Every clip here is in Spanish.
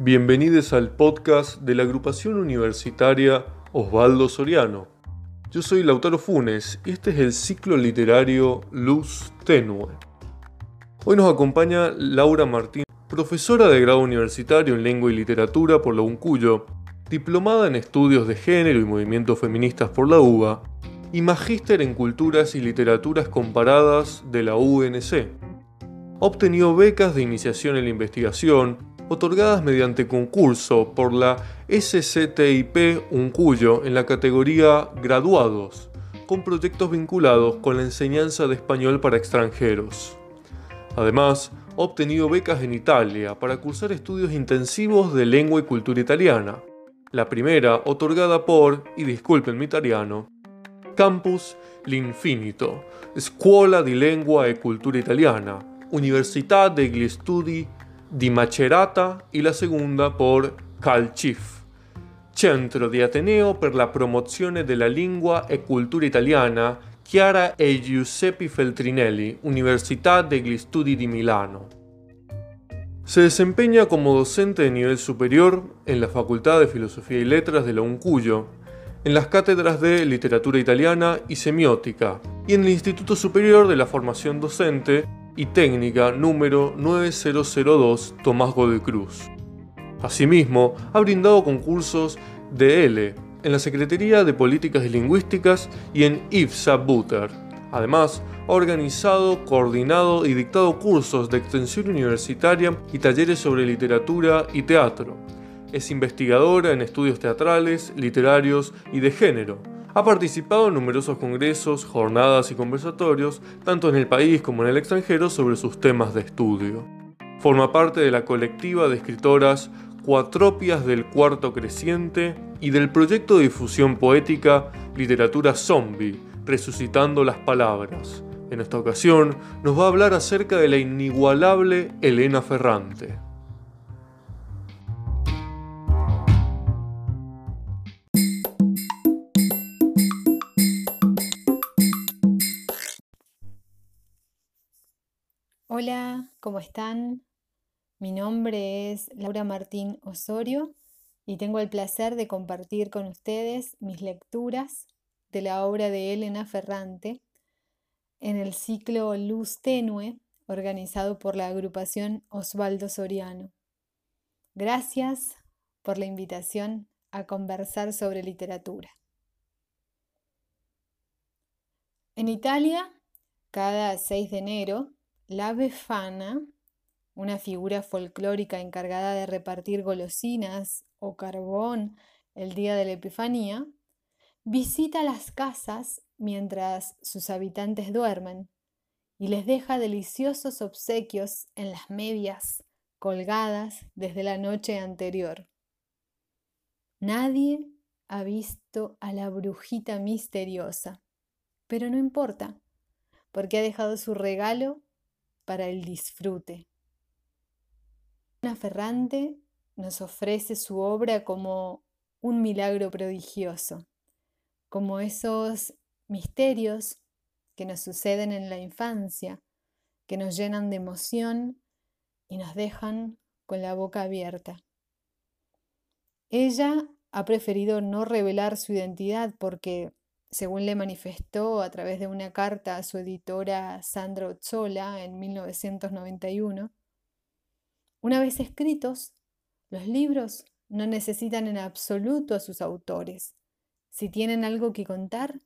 Bienvenidos al podcast de la agrupación universitaria Osvaldo Soriano. Yo soy Lautaro Funes y este es el ciclo literario Luz Tenue. Hoy nos acompaña Laura Martín, profesora de grado universitario en lengua y literatura por la UNCUYO, diplomada en estudios de género y movimientos feministas por la UBA y magíster en culturas y literaturas comparadas de la UNC. Ha obtenido becas de iniciación en la investigación, otorgadas mediante concurso por la SCTIP Uncuyo en la categoría Graduados, con proyectos vinculados con la enseñanza de español para extranjeros. Además, ha obtenido becas en Italia para cursar estudios intensivos de lengua y cultura italiana. La primera otorgada por, y disculpen mi italiano, Campus L'Infinito, Scuola di Lengua e Cultura Italiana, Università degli Studi di Macerata y la segunda por Calcif, Centro di Ateneo per la promozione della lingua e cultura italiana Chiara e Giuseppe Feltrinelli, Università degli Studi di Milano. Se desempeña como docente de nivel superior en la Facultad de Filosofía y Letras de la UNCUYO, en las cátedras de Literatura Italiana y Semiótica, y en el Instituto Superior de la Formación Docente y técnica número 9002 Tomás de Cruz. Asimismo, ha brindado concursos de L en la Secretaría de Políticas y Lingüísticas y en IFSA Butter. Además, ha organizado, coordinado y dictado cursos de extensión universitaria y talleres sobre literatura y teatro. Es investigadora en estudios teatrales, literarios y de género ha participado en numerosos congresos, jornadas y conversatorios, tanto en el país como en el extranjero, sobre sus temas de estudio. Forma parte de la colectiva de escritoras Cuatropias del Cuarto Creciente y del proyecto de difusión poética Literatura Zombie, Resucitando las Palabras. En esta ocasión nos va a hablar acerca de la inigualable Elena Ferrante. Hola, ¿cómo están? Mi nombre es Laura Martín Osorio y tengo el placer de compartir con ustedes mis lecturas de la obra de Elena Ferrante en el ciclo Luz Tenue organizado por la agrupación Osvaldo Soriano. Gracias por la invitación a conversar sobre literatura. En Italia, cada 6 de enero la Befana, una figura folclórica encargada de repartir golosinas o carbón el día de la Epifanía, visita las casas mientras sus habitantes duermen y les deja deliciosos obsequios en las medias colgadas desde la noche anterior. Nadie ha visto a la brujita misteriosa, pero no importa, porque ha dejado su regalo para el disfrute. Ana Ferrante nos ofrece su obra como un milagro prodigioso, como esos misterios que nos suceden en la infancia, que nos llenan de emoción y nos dejan con la boca abierta. Ella ha preferido no revelar su identidad porque según le manifestó a través de una carta a su editora Sandra Ozzola en 1991, una vez escritos, los libros no necesitan en absoluto a sus autores. Si tienen algo que contar,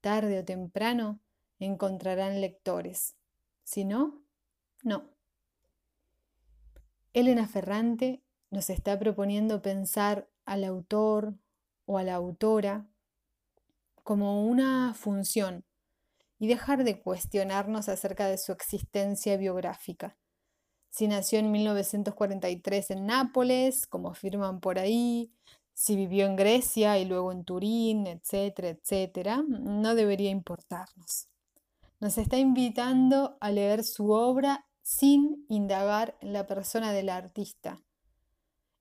tarde o temprano encontrarán lectores. Si no, no. Elena Ferrante nos está proponiendo pensar al autor o a la autora como una función y dejar de cuestionarnos acerca de su existencia biográfica. Si nació en 1943 en Nápoles, como afirman por ahí, si vivió en Grecia y luego en Turín, etcétera, etcétera, no debería importarnos. Nos está invitando a leer su obra sin indagar en la persona del artista,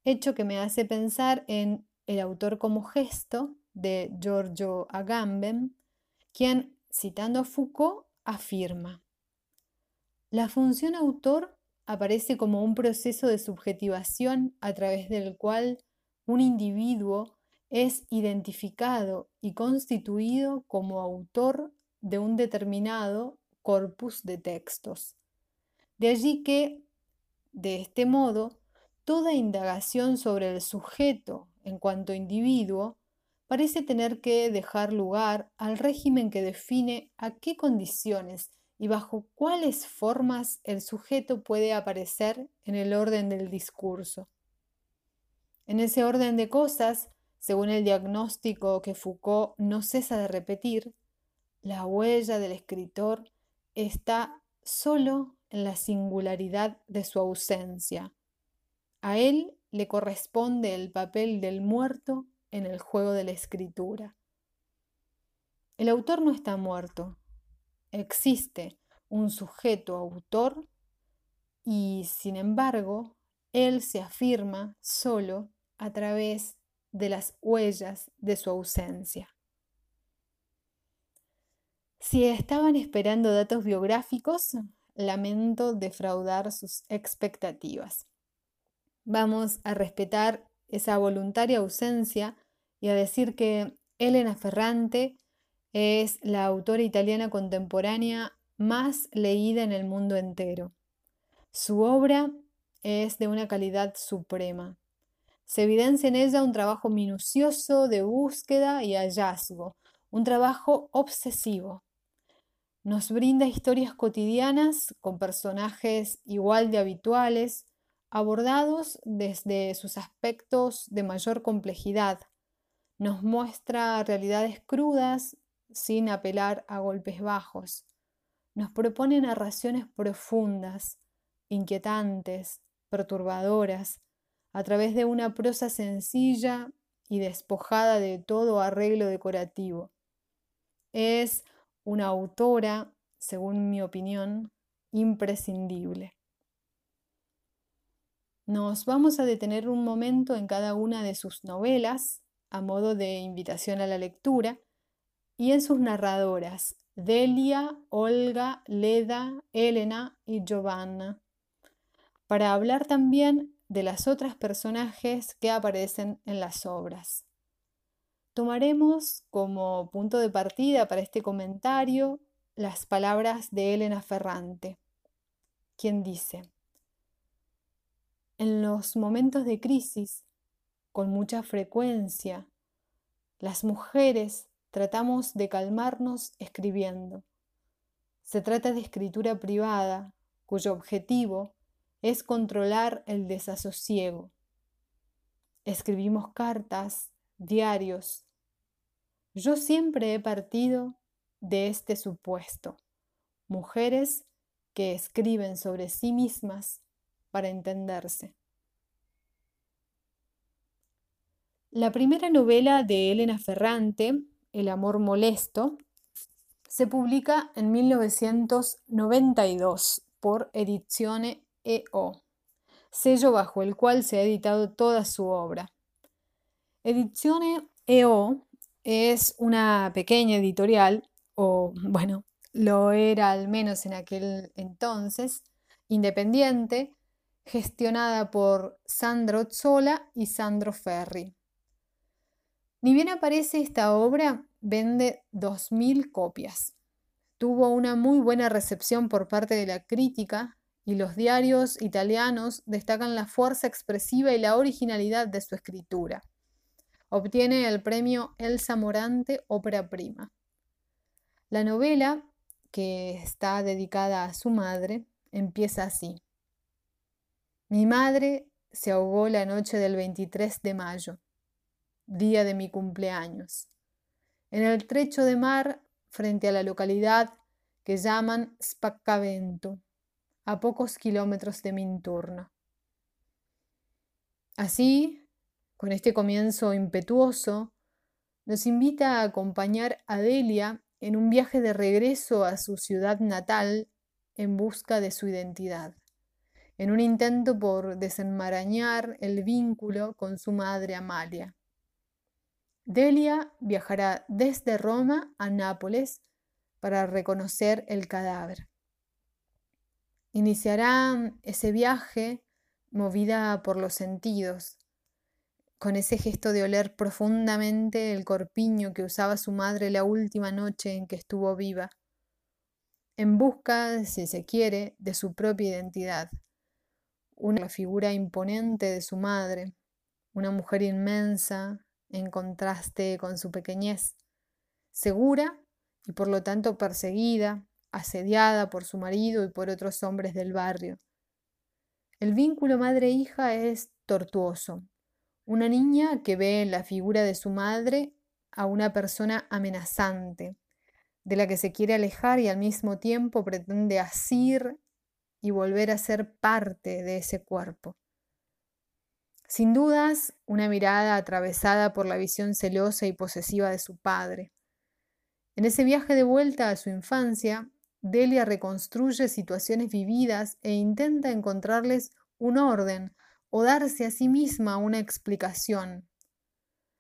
hecho que me hace pensar en el autor como gesto de Giorgio Agamben, quien, citando a Foucault, afirma, la función autor aparece como un proceso de subjetivación a través del cual un individuo es identificado y constituido como autor de un determinado corpus de textos. De allí que, de este modo, toda indagación sobre el sujeto en cuanto individuo parece tener que dejar lugar al régimen que define a qué condiciones y bajo cuáles formas el sujeto puede aparecer en el orden del discurso. En ese orden de cosas, según el diagnóstico que Foucault no cesa de repetir, la huella del escritor está solo en la singularidad de su ausencia. A él le corresponde el papel del muerto en el juego de la escritura. El autor no está muerto. Existe un sujeto autor y, sin embargo, él se afirma solo a través de las huellas de su ausencia. Si estaban esperando datos biográficos, lamento defraudar sus expectativas. Vamos a respetar esa voluntaria ausencia y a decir que Elena Ferrante es la autora italiana contemporánea más leída en el mundo entero. Su obra es de una calidad suprema. Se evidencia en ella un trabajo minucioso de búsqueda y hallazgo, un trabajo obsesivo. Nos brinda historias cotidianas con personajes igual de habituales, abordados desde sus aspectos de mayor complejidad. Nos muestra realidades crudas sin apelar a golpes bajos. Nos propone narraciones profundas, inquietantes, perturbadoras, a través de una prosa sencilla y despojada de todo arreglo decorativo. Es una autora, según mi opinión, imprescindible. Nos vamos a detener un momento en cada una de sus novelas, a modo de invitación a la lectura, y en sus narradoras, Delia, Olga, Leda, Elena y Giovanna, para hablar también de las otras personajes que aparecen en las obras. Tomaremos como punto de partida para este comentario las palabras de Elena Ferrante, quien dice, en los momentos de crisis, con mucha frecuencia, las mujeres tratamos de calmarnos escribiendo. Se trata de escritura privada, cuyo objetivo es controlar el desasosiego. Escribimos cartas, diarios. Yo siempre he partido de este supuesto. Mujeres que escriben sobre sí mismas para entenderse. La primera novela de Elena Ferrante, El amor molesto, se publica en 1992 por Edizione EO, sello bajo el cual se ha editado toda su obra. Edizione EO es una pequeña editorial, o bueno, lo era al menos en aquel entonces, independiente, gestionada por Sandro Zola y Sandro Ferri. Ni bien aparece esta obra, vende 2.000 copias. Tuvo una muy buena recepción por parte de la crítica y los diarios italianos destacan la fuerza expresiva y la originalidad de su escritura. Obtiene el premio Elsa Morante Ópera Prima. La novela, que está dedicada a su madre, empieza así. Mi madre se ahogó la noche del 23 de mayo, día de mi cumpleaños, en el trecho de mar frente a la localidad que llaman Spaccavento a pocos kilómetros de Minturno. Así, con este comienzo impetuoso, nos invita a acompañar a Delia en un viaje de regreso a su ciudad natal en busca de su identidad, en un intento por desenmarañar el vínculo con su madre Amalia. Delia viajará desde Roma a Nápoles para reconocer el cadáver. Iniciará ese viaje movida por los sentidos, con ese gesto de oler profundamente el corpiño que usaba su madre la última noche en que estuvo viva, en busca, si se quiere, de su propia identidad. Una figura imponente de su madre, una mujer inmensa, en contraste con su pequeñez, segura y por lo tanto perseguida, asediada por su marido y por otros hombres del barrio. El vínculo madre-hija es tortuoso. Una niña que ve en la figura de su madre a una persona amenazante, de la que se quiere alejar y al mismo tiempo pretende asir y volver a ser parte de ese cuerpo. Sin dudas, una mirada atravesada por la visión celosa y posesiva de su padre. En ese viaje de vuelta a su infancia, Delia reconstruye situaciones vividas e intenta encontrarles un orden o darse a sí misma una explicación.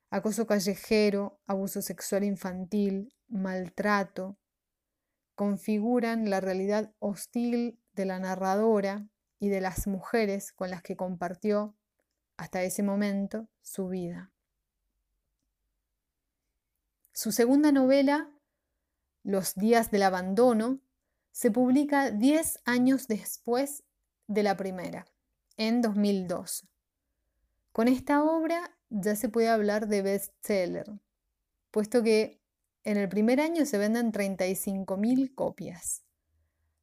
Acoso callejero, abuso sexual infantil, maltrato, configuran la realidad hostil de la narradora y de las mujeres con las que compartió hasta ese momento su vida. Su segunda novela, Los días del abandono, se publica 10 años después de la primera, en 2002. Con esta obra ya se puede hablar de bestseller, puesto que en el primer año se venden 35.000 copias.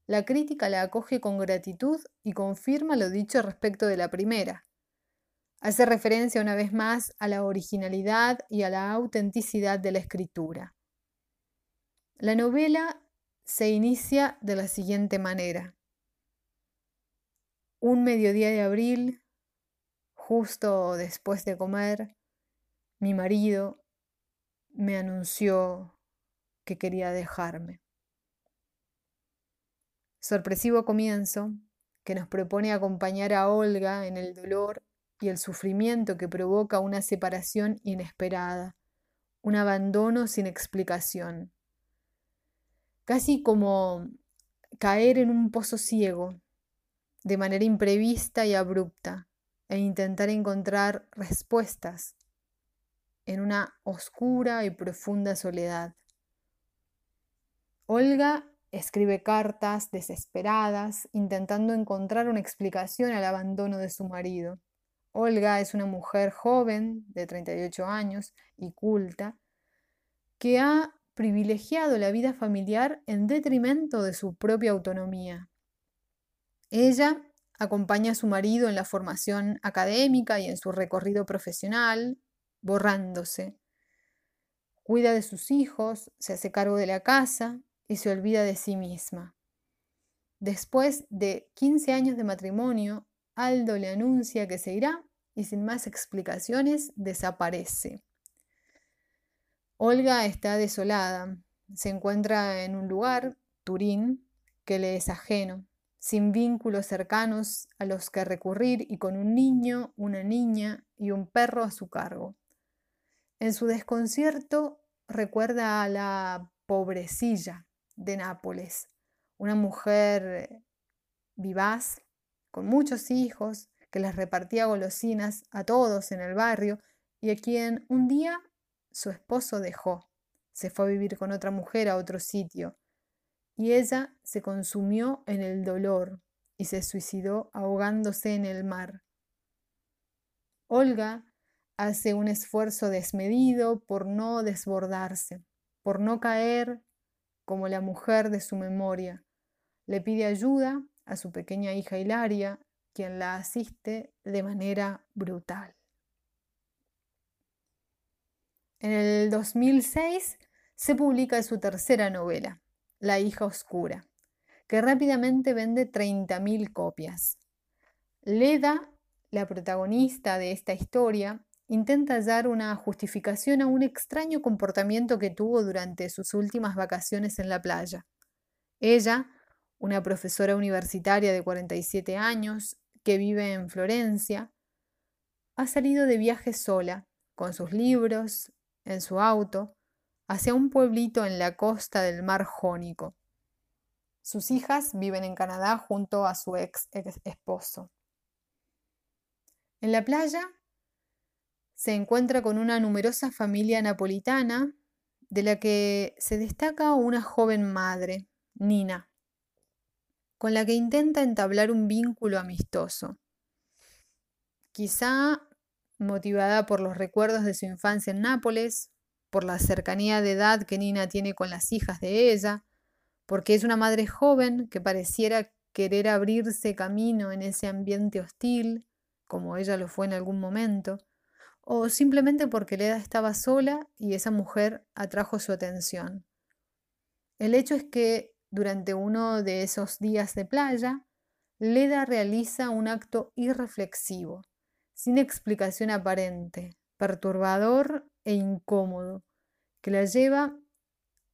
La crítica la acoge con gratitud y confirma lo dicho respecto de la primera. Hace referencia una vez más a la originalidad y a la autenticidad de la escritura. La novela se inicia de la siguiente manera. Un mediodía de abril, justo después de comer, mi marido me anunció que quería dejarme. Sorpresivo comienzo que nos propone acompañar a Olga en el dolor y el sufrimiento que provoca una separación inesperada, un abandono sin explicación. Casi como caer en un pozo ciego, de manera imprevista y abrupta, e intentar encontrar respuestas en una oscura y profunda soledad. Olga escribe cartas desesperadas, intentando encontrar una explicación al abandono de su marido. Olga es una mujer joven de 38 años y culta que ha privilegiado la vida familiar en detrimento de su propia autonomía. Ella acompaña a su marido en la formación académica y en su recorrido profesional, borrándose. Cuida de sus hijos, se hace cargo de la casa y se olvida de sí misma. Después de 15 años de matrimonio, Aldo le anuncia que se irá y sin más explicaciones desaparece. Olga está desolada. Se encuentra en un lugar, Turín, que le es ajeno, sin vínculos cercanos a los que recurrir y con un niño, una niña y un perro a su cargo. En su desconcierto recuerda a la pobrecilla de Nápoles, una mujer vivaz, con muchos hijos, que les repartía golosinas a todos en el barrio y a quien un día su esposo dejó. Se fue a vivir con otra mujer a otro sitio y ella se consumió en el dolor y se suicidó ahogándose en el mar. Olga hace un esfuerzo desmedido por no desbordarse, por no caer como la mujer de su memoria. Le pide ayuda a su pequeña hija Hilaria quien la asiste de manera brutal. En el 2006 se publica su tercera novela, La hija oscura, que rápidamente vende 30.000 copias. Leda, la protagonista de esta historia, intenta hallar una justificación a un extraño comportamiento que tuvo durante sus últimas vacaciones en la playa. Ella, una profesora universitaria de 47 años, que vive en Florencia, ha salido de viaje sola, con sus libros, en su auto, hacia un pueblito en la costa del mar Jónico. Sus hijas viven en Canadá junto a su ex esposo. En la playa se encuentra con una numerosa familia napolitana de la que se destaca una joven madre, Nina, con la que intenta entablar un vínculo amistoso. Quizá motivada por los recuerdos de su infancia en Nápoles, por la cercanía de edad que Nina tiene con las hijas de ella, porque es una madre joven que pareciera querer abrirse camino en ese ambiente hostil, como ella lo fue en algún momento, o simplemente porque Leda estaba sola y esa mujer atrajo su atención. El hecho es que durante uno de esos días de playa, Leda realiza un acto irreflexivo, sin explicación aparente, perturbador e incómodo, que la lleva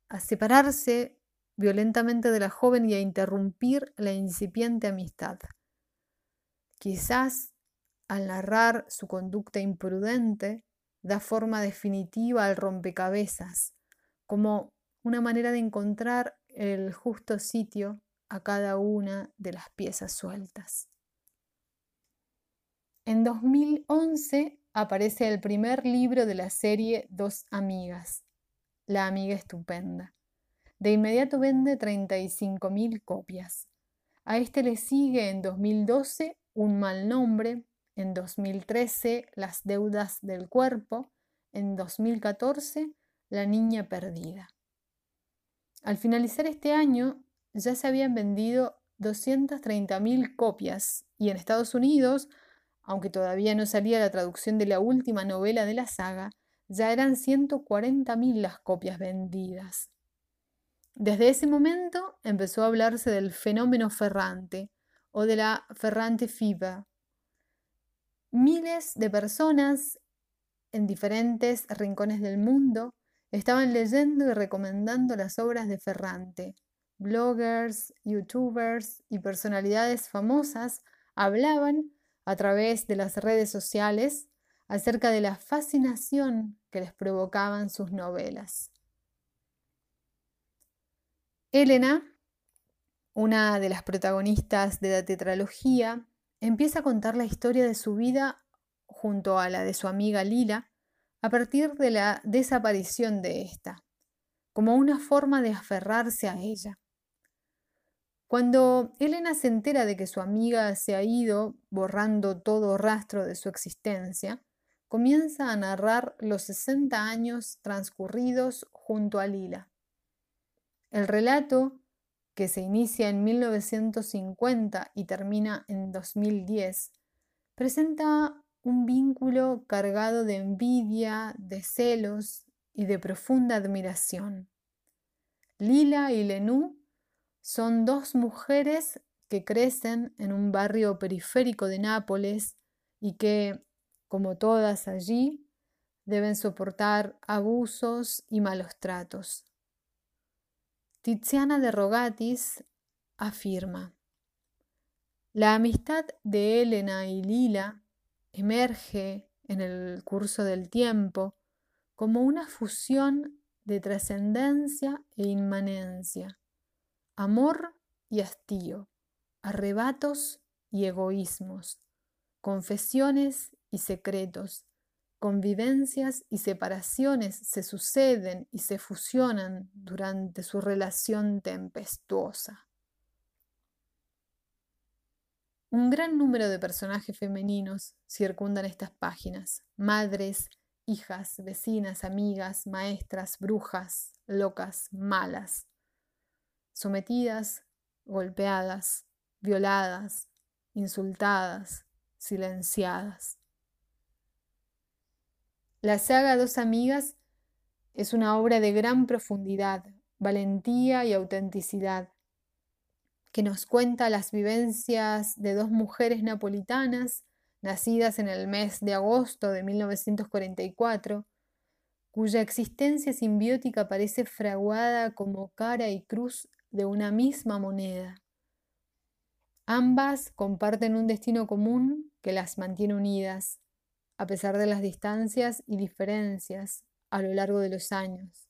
a separarse violentamente de la joven y a interrumpir la incipiente amistad. Quizás al narrar su conducta imprudente, da forma definitiva al rompecabezas, como una manera de encontrar el justo sitio a cada una de las piezas sueltas. En 2011 aparece el primer libro de la serie Dos Amigas, La Amiga Estupenda. De inmediato vende 35.000 copias. A este le sigue en 2012 Un mal nombre, en 2013 Las deudas del cuerpo, en 2014 La niña perdida. Al finalizar este año ya se habían vendido 230.000 copias y en Estados Unidos, aunque todavía no salía la traducción de la última novela de la saga, ya eran 140.000 las copias vendidas. Desde ese momento empezó a hablarse del fenómeno Ferrante o de la Ferrante Fever. Miles de personas en diferentes rincones del mundo estaban leyendo y recomendando las obras de Ferrante. Bloggers, youtubers y personalidades famosas hablaban a través de las redes sociales acerca de la fascinación que les provocaban sus novelas. Elena, una de las protagonistas de la tetralogía, empieza a contar la historia de su vida junto a la de su amiga Lila a partir de la desaparición de ésta, como una forma de aferrarse a ella. Cuando Elena se entera de que su amiga se ha ido borrando todo rastro de su existencia, comienza a narrar los 60 años transcurridos junto a Lila. El relato, que se inicia en 1950 y termina en 2010, presenta un vínculo cargado de envidia, de celos y de profunda admiración. Lila y Lenú son dos mujeres que crecen en un barrio periférico de Nápoles y que, como todas allí, deben soportar abusos y malos tratos. Tiziana de Rogatis afirma, la amistad de Elena y Lila emerge en el curso del tiempo como una fusión de trascendencia e inmanencia, amor y hastío, arrebatos y egoísmos, confesiones y secretos, convivencias y separaciones se suceden y se fusionan durante su relación tempestuosa. Un gran número de personajes femeninos circundan estas páginas, madres, hijas, vecinas, amigas, maestras, brujas, locas, malas, sometidas, golpeadas, violadas, insultadas, silenciadas. La saga Dos Amigas es una obra de gran profundidad, valentía y autenticidad, que nos cuenta las vivencias de dos mujeres napolitanas nacidas en el mes de agosto de 1944, cuya existencia simbiótica parece fraguada como cara y cruz de una misma moneda. Ambas comparten un destino común que las mantiene unidas, a pesar de las distancias y diferencias a lo largo de los años.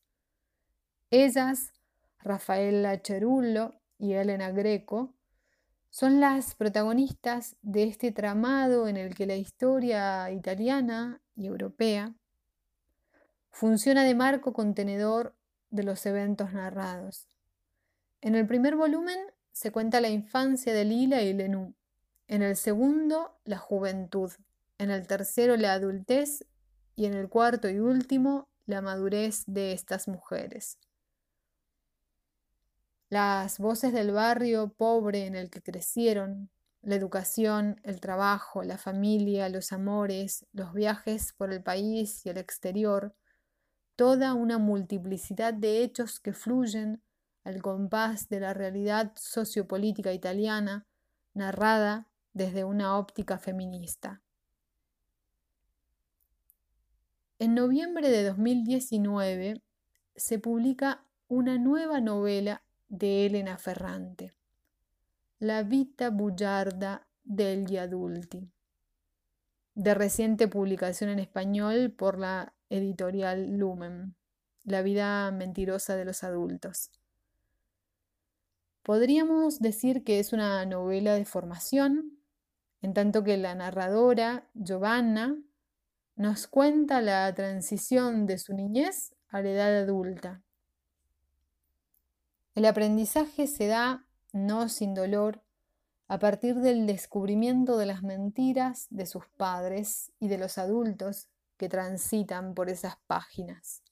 Ellas, Rafaela Cherullo y Elena Greco, son las protagonistas de este tramado en el que la historia italiana y europea funciona de marco contenedor de los eventos narrados. En el primer volumen se cuenta la infancia de Lila y Lenú, en el segundo la juventud, en el tercero la adultez y en el cuarto y último la madurez de estas mujeres. Las voces del barrio pobre en el que crecieron, la educación, el trabajo, la familia, los amores, los viajes por el país y el exterior, toda una multiplicidad de hechos que fluyen al compás de la realidad sociopolítica italiana, narrada desde una óptica feminista. En noviembre de 2019 se publica una nueva novela de Elena Ferrante, La vita bugiarda degli adulti, de reciente publicación en español por la editorial Lumen, La vida mentirosa de los adultos. Podríamos decir que es una novela de formación, en tanto que la narradora, Giovanna, nos cuenta la transición de su niñez a la edad adulta. El aprendizaje se da, no sin dolor, a partir del descubrimiento de las mentiras de sus padres y de los adultos que transitan por esas páginas.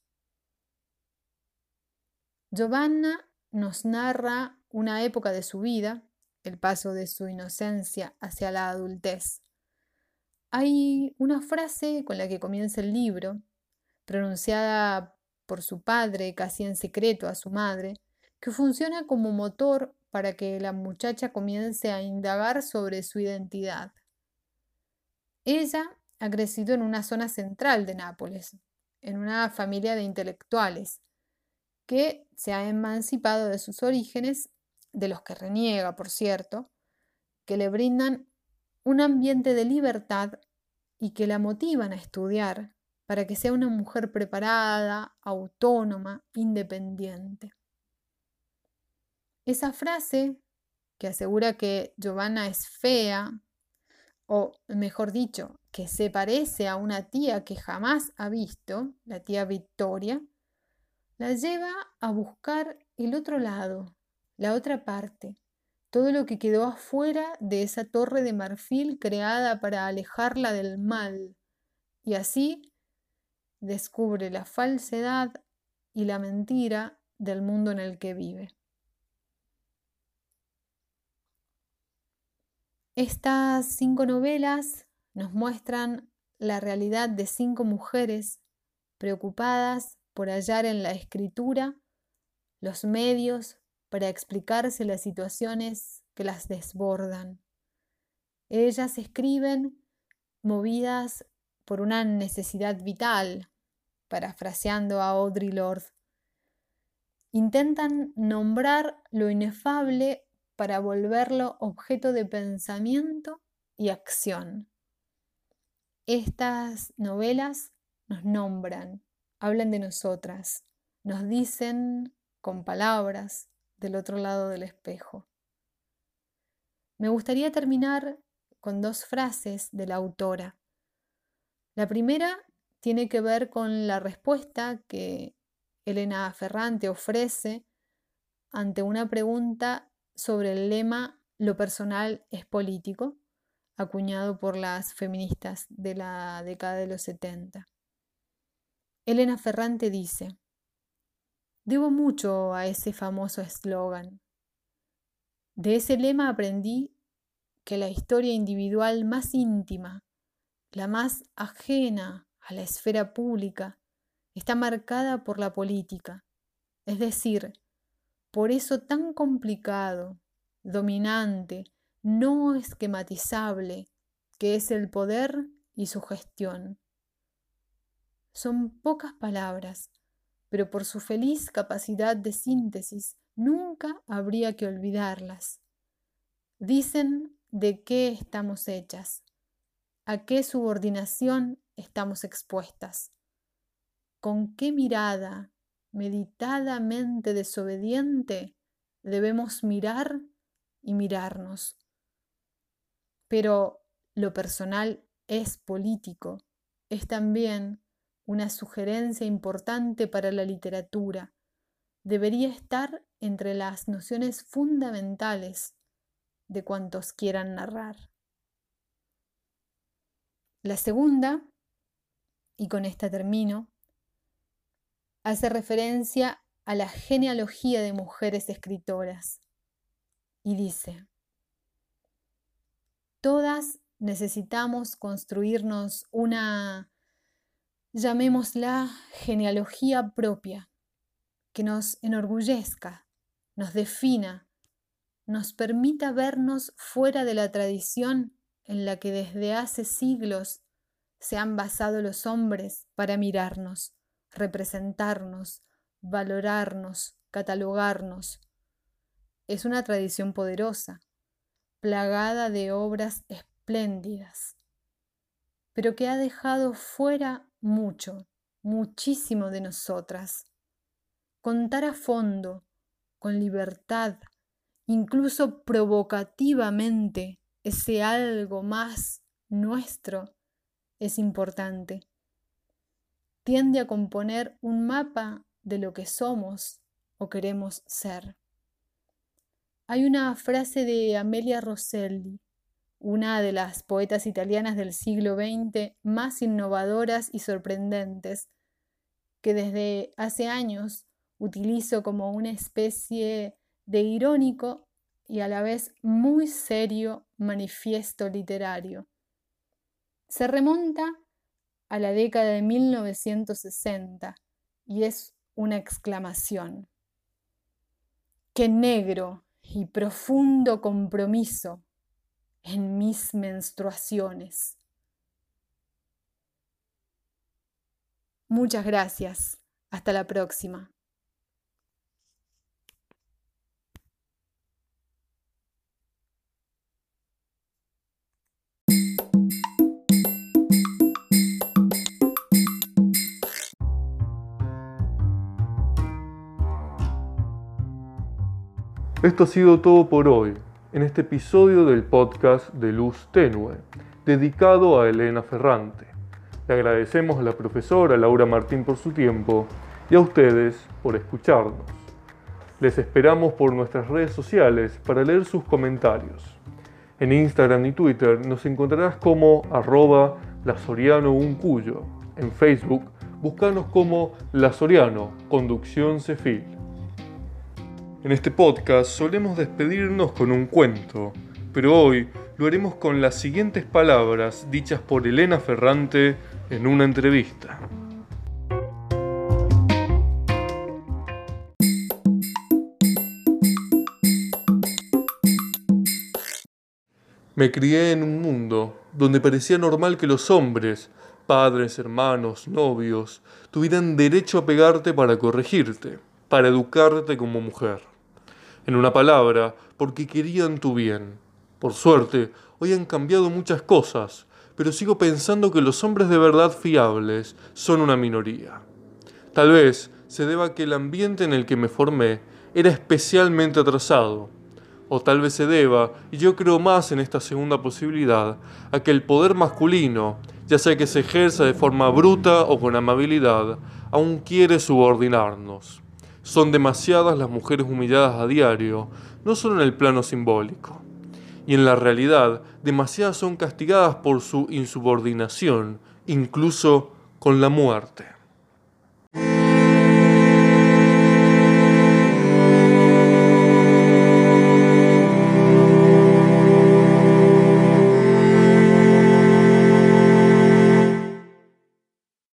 Giovanna nos narra una época de su vida, el paso de su inocencia hacia la adultez, hay una frase con la que comienza el libro, pronunciada por su padre casi en secreto a su madre, que funciona como motor para que la muchacha comience a indagar sobre su identidad. Ella ha crecido en una zona central de Nápoles, en una familia de intelectuales, que se ha emancipado de sus orígenes, de los que reniega, por cierto, que le brindan un ambiente de libertad y que la motivan a estudiar para que sea una mujer preparada, autónoma, independiente. Esa frase que asegura que Giovanna es fea, o mejor dicho, que se parece a una tía que jamás ha visto, la tía Victoria, la lleva a buscar el otro lado, la otra parte, todo lo que quedó afuera de esa torre de marfil creada para alejarla del mal, y así descubre la falsedad y la mentira del mundo en el que vive. Estas cinco novelas nos muestran la realidad de cinco mujeres preocupadas por hallar en la escritura los medios para explicarse las situaciones que las desbordan. Ellas escriben movidas por una necesidad vital, parafraseando a Audre Lorde. Intentan nombrar lo inefable para volverlo objeto de pensamiento y acción. Estas novelas nos nombran, hablan de nosotras, nos dicen con palabras, del otro lado del espejo. Me gustaría terminar con dos frases de la autora. La primera tiene que ver con la respuesta que Elena Ferrante ofrece ante una pregunta sobre el lema Lo personal es político, acuñado por las feministas de la década de los 70. Elena Ferrante dice, Debo mucho a ese famoso eslogan. De ese lema aprendí que la historia individual más íntima, la más ajena a la esfera pública, está marcada por la política, es decir, por eso tan complicado, dominante, no esquematizable, que es el poder y su gestión. Son pocas palabras, pero por su feliz capacidad de síntesis nunca habría que olvidarlas. Dicen de qué estamos hechas, a qué subordinación estamos expuestas, con qué mirada meditadamente desobediente debemos mirar y mirarnos. Pero lo personal es político, es también una sugerencia importante para la literatura. Debería estar entre las nociones fundamentales de cuantos quieran narrar. La segunda, y con esta termino, hace referencia a la genealogía de mujeres escritoras. Y dice, todas necesitamos construirnos una, llamémosla, genealogía propia, que nos enorgullezca, nos defina, nos permita vernos fuera de la tradición en la que desde hace siglos se han basado los hombres para mirarnos, representarnos, valorarnos, catalogarnos. Es una tradición poderosa, plagada de obras espléndidas, pero que ha dejado fuera mucho, muchísimo de nosotras. Contar a fondo, con libertad, incluso provocativamente, ese algo más nuestro es importante. Tiende a componer un mapa de lo que somos o queremos ser. Hay una frase de Amelia Rosselli, una de las poetas italianas del siglo XX más innovadoras y sorprendentes, que desde hace años utilizo como una especie de irónico y a la vez muy serio manifiesto literario. Se remonta a la década de 1960 y es una exclamación. Qué negro y profundo compromiso en mis menstruaciones. Muchas gracias. Hasta la próxima. Esto ha sido todo por hoy, en este episodio del podcast de Luz Tenue, dedicado a Elena Ferrante. Le agradecemos a la profesora Laura Martín por su tiempo y a ustedes por escucharnos. Les esperamos por nuestras redes sociales para leer sus comentarios. En Instagram y Twitter nos encontrarás como arroba lasorianouncuyo. En Facebook, búscanos como Lasoriano, Conducción Cefil. En este podcast solemos despedirnos con un cuento, pero hoy lo haremos con las siguientes palabras dichas por Elena Ferrante en una entrevista. Me crié en un mundo donde parecía normal que los hombres, padres, hermanos, novios, tuvieran derecho a pegarte para corregirte, para educarte como mujer en una palabra, porque querían tu bien. Por suerte, hoy han cambiado muchas cosas, pero sigo pensando que los hombres de verdad fiables son una minoría. Tal vez se deba a que el ambiente en el que me formé era especialmente atrasado, o tal vez se deba, y yo creo más en esta segunda posibilidad, a que el poder masculino, ya sea que se ejerza de forma bruta o con amabilidad, aún quiere subordinarnos. Son demasiadas las mujeres humilladas a diario, no solo en el plano simbólico. Y en la realidad, demasiadas son castigadas por su insubordinación, incluso con la muerte.